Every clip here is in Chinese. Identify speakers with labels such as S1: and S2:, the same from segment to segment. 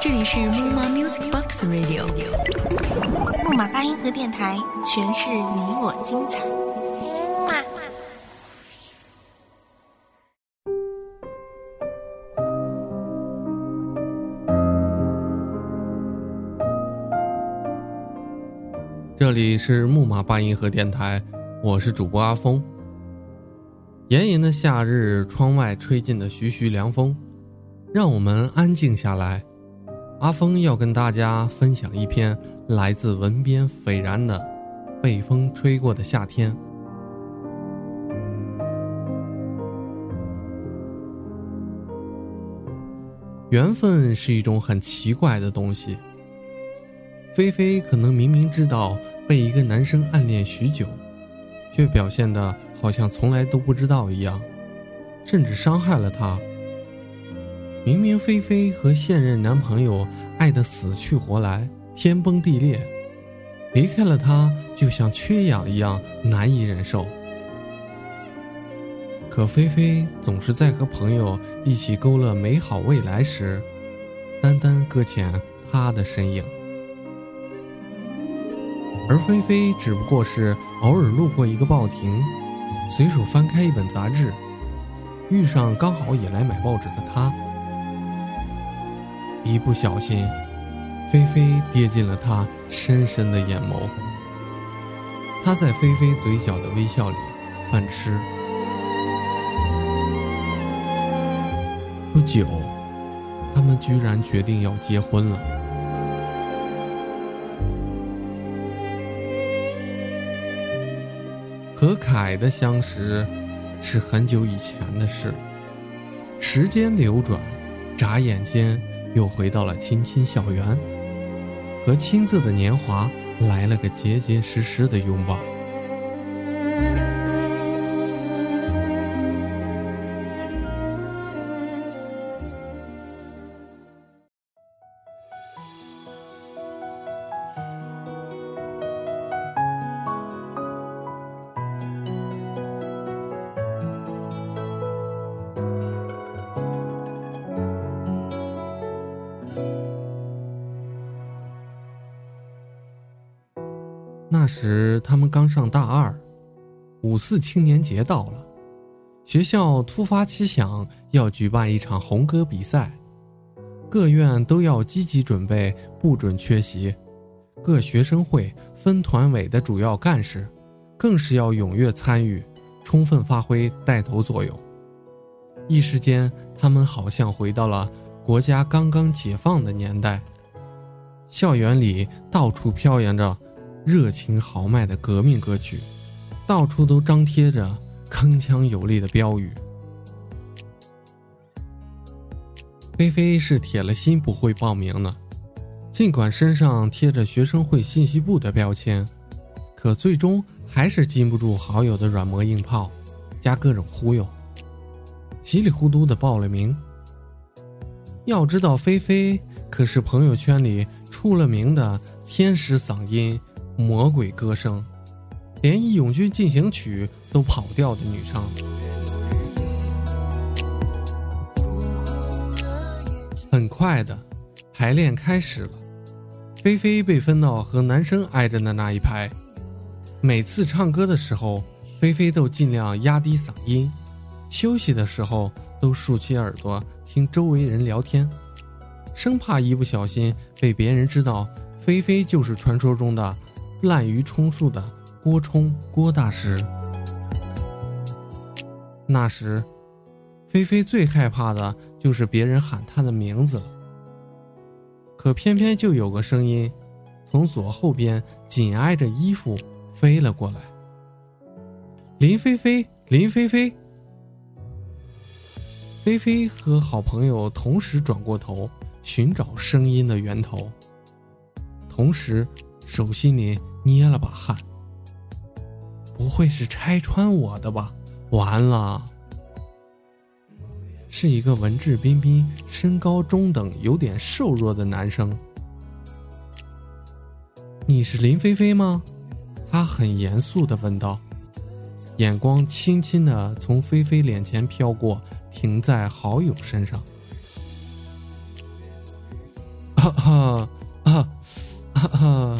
S1: 这里是木马 Music Box Radio，
S2: 木马八音盒电台，诠释你我精彩。
S3: 这里是木马八音盒电台，我是主播阿峰。炎炎的夏日，窗外吹进的徐徐凉风，让我们安静下来。阿峰要跟大家分享一篇来自文编斐然的《被风吹过的夏天》。缘分是一种很奇怪的东西。菲菲可能明明知道被一个男生暗恋许久，却表现的。好像从来都不知道一样，甚至伤害了她。明明菲菲和现任男朋友爱得死去活来、天崩地裂，离开了他就像缺氧一样难以忍受。可菲菲总是在和朋友一起勾勒美好未来时，单单搁浅他的身影。而菲菲只不过是偶尔路过一个报亭。随手翻开一本杂志，遇上刚好也来买报纸的他，一不小心，菲菲跌进了他深深的眼眸。他在菲菲嘴角的微笑里泛痴。不久，他们居然决定要结婚了。和凯的相识是很久以前的事，时间流转，眨眼间又回到了青青校园，和青涩的年华来了个结结实实的拥抱。那时他们刚上大二，五四青年节到了，学校突发奇想要举办一场红歌比赛，各院都要积极准备，不准缺席。各学生会分团委的主要干事，更是要踊跃参与，充分发挥带头作用。一时间，他们好像回到了国家刚刚解放的年代，校园里到处飘扬着。热情豪迈的革命歌曲，到处都张贴着铿锵有力的标语。菲菲是铁了心不会报名的，尽管身上贴着学生会信息部的标签，可最终还是禁不住好友的软磨硬泡，加各种忽悠，稀里糊涂的报了名。要知道，菲菲可是朋友圈里出了名的天使嗓音。魔鬼歌声，连《义勇军进行曲》都跑调的女唱。很快的，排练开始了。菲菲被分到和男生挨着的那一排。每次唱歌的时候，菲菲都尽量压低嗓音；休息的时候，都竖起耳朵听周围人聊天，生怕一不小心被别人知道，菲菲就是传说中的。滥竽充数的郭冲郭大师。那时，菲菲最害怕的就是别人喊她的名字了。可偏偏就有个声音，从左后边紧挨着衣服飞了过来。林菲菲，林菲菲。菲菲和好朋友同时转过头，寻找声音的源头，同时手心里。捏了把汗，不会是拆穿我的吧？完了，是一个文质彬彬、身高中等、有点瘦弱的男生。你是林菲菲吗？他很严肃的问道。眼光轻轻的从菲菲脸前飘过，停在好友身上。哈哈哈哈，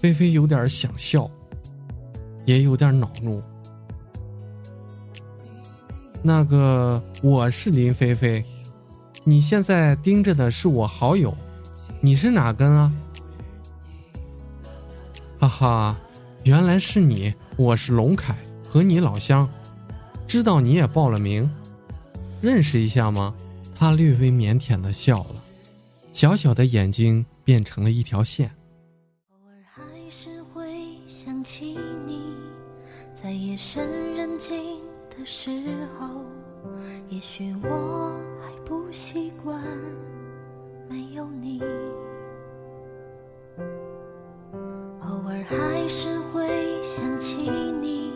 S3: 菲菲有点想笑，也有点恼怒。那个，我是林菲菲，你现在盯着的是我好友，你是哪根啊？哈哈，原来是你，我是龙凯，和你老乡，知道你也报了名，认识一下吗？他略微腼腆的笑了，小小的眼睛变成了一条线。
S4: 深人静的时候，也许我还不习惯没有你。偶尔还是会想起你，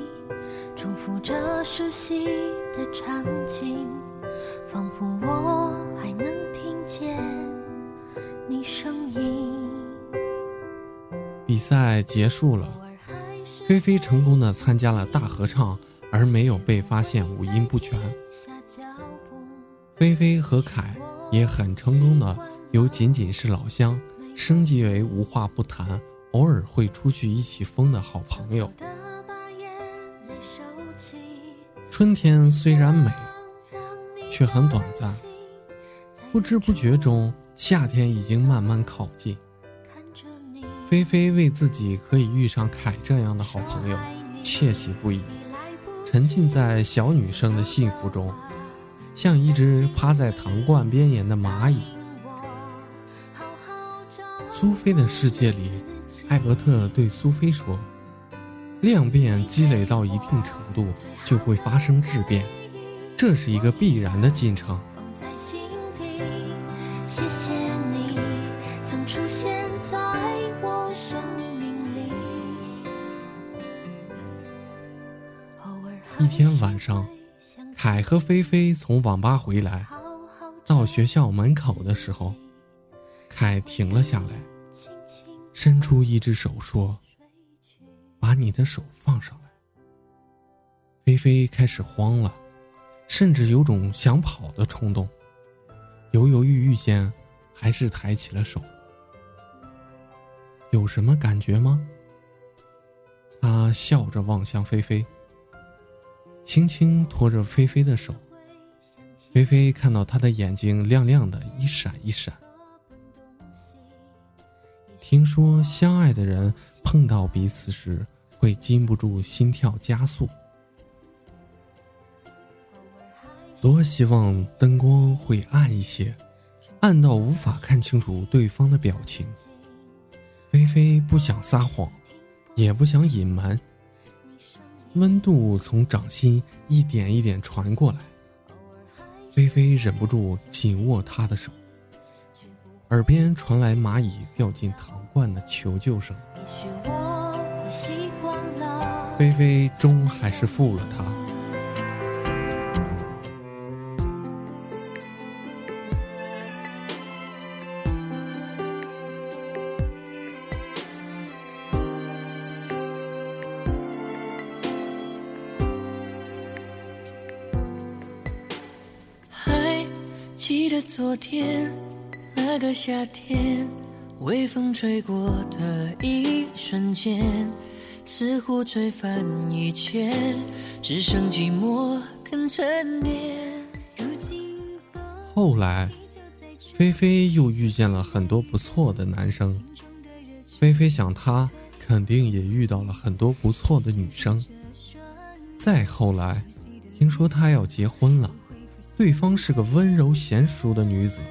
S4: 重复着熟悉的场景，仿佛我还能听见你声音。
S3: 比赛结束了，菲菲成功的参加了大合唱，而没有被发现五音不全。菲菲和凯也很成功的由仅仅是老乡，升级为无话不谈。偶尔会出去一起疯的好朋友。春天虽然美，却很短暂。不知不觉中，夏天已经慢慢靠近。菲菲为自己可以遇上凯这样的好朋友，窃喜不已，沉浸在小女生的幸福中，像一只趴在糖罐边沿的蚂蚁。苏菲的世界里。艾伯特对苏菲说：“量变积累到一定程度，就会发生质变，这是一个必然的进程。”一天晚上，凯和菲菲从网吧回来，到学校门口的时候，凯停了下来。伸出一只手说：“把你的手放上来。”菲菲开始慌了，甚至有种想跑的冲动。犹犹豫豫间，还是抬起了手。有什么感觉吗？他笑着望向菲菲，轻轻托着菲菲的手。菲菲看到他的眼睛亮亮的，一闪一闪。听说相爱的人碰到彼此时会禁不住心跳加速。多希望灯光会暗一些，暗到无法看清楚对方的表情。菲菲不想撒谎，也不想隐瞒。温度从掌心一点一点传过来，菲菲忍不住紧握他的手。耳边传来蚂蚁掉进糖罐的求救声，菲菲终还是负了他。
S5: 记得昨天。那个夏天，微风吹过的一瞬间，似乎吹翻一切，只剩寂寞跟沉淀。
S3: 后来，菲菲又遇见了很多不错的男生。菲菲想，她肯定也遇到了很多不错的女生。再后来，听说她要结婚了，对方是个温柔娴熟的女子。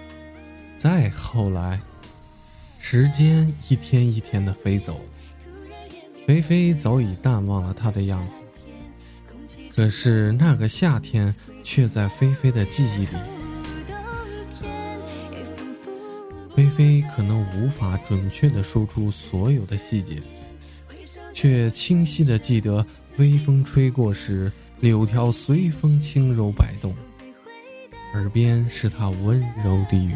S3: 再后来，时间一天一天的飞走，菲菲早已淡忘了他的样子。可是那个夏天却在菲菲的记忆里。菲菲可能无法准确的说出所有的细节，却清晰的记得微风吹过时，柳条随风轻柔摆动，耳边是他温柔的语。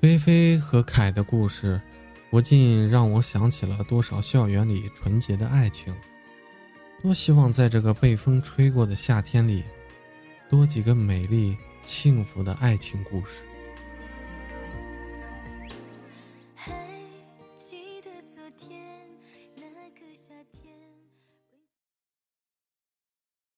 S3: 菲菲和凯的故事不禁让我想起了多少校园里纯洁的爱情。多希望在这个被风吹过的夏天里，多几个美丽幸福的爱情故事。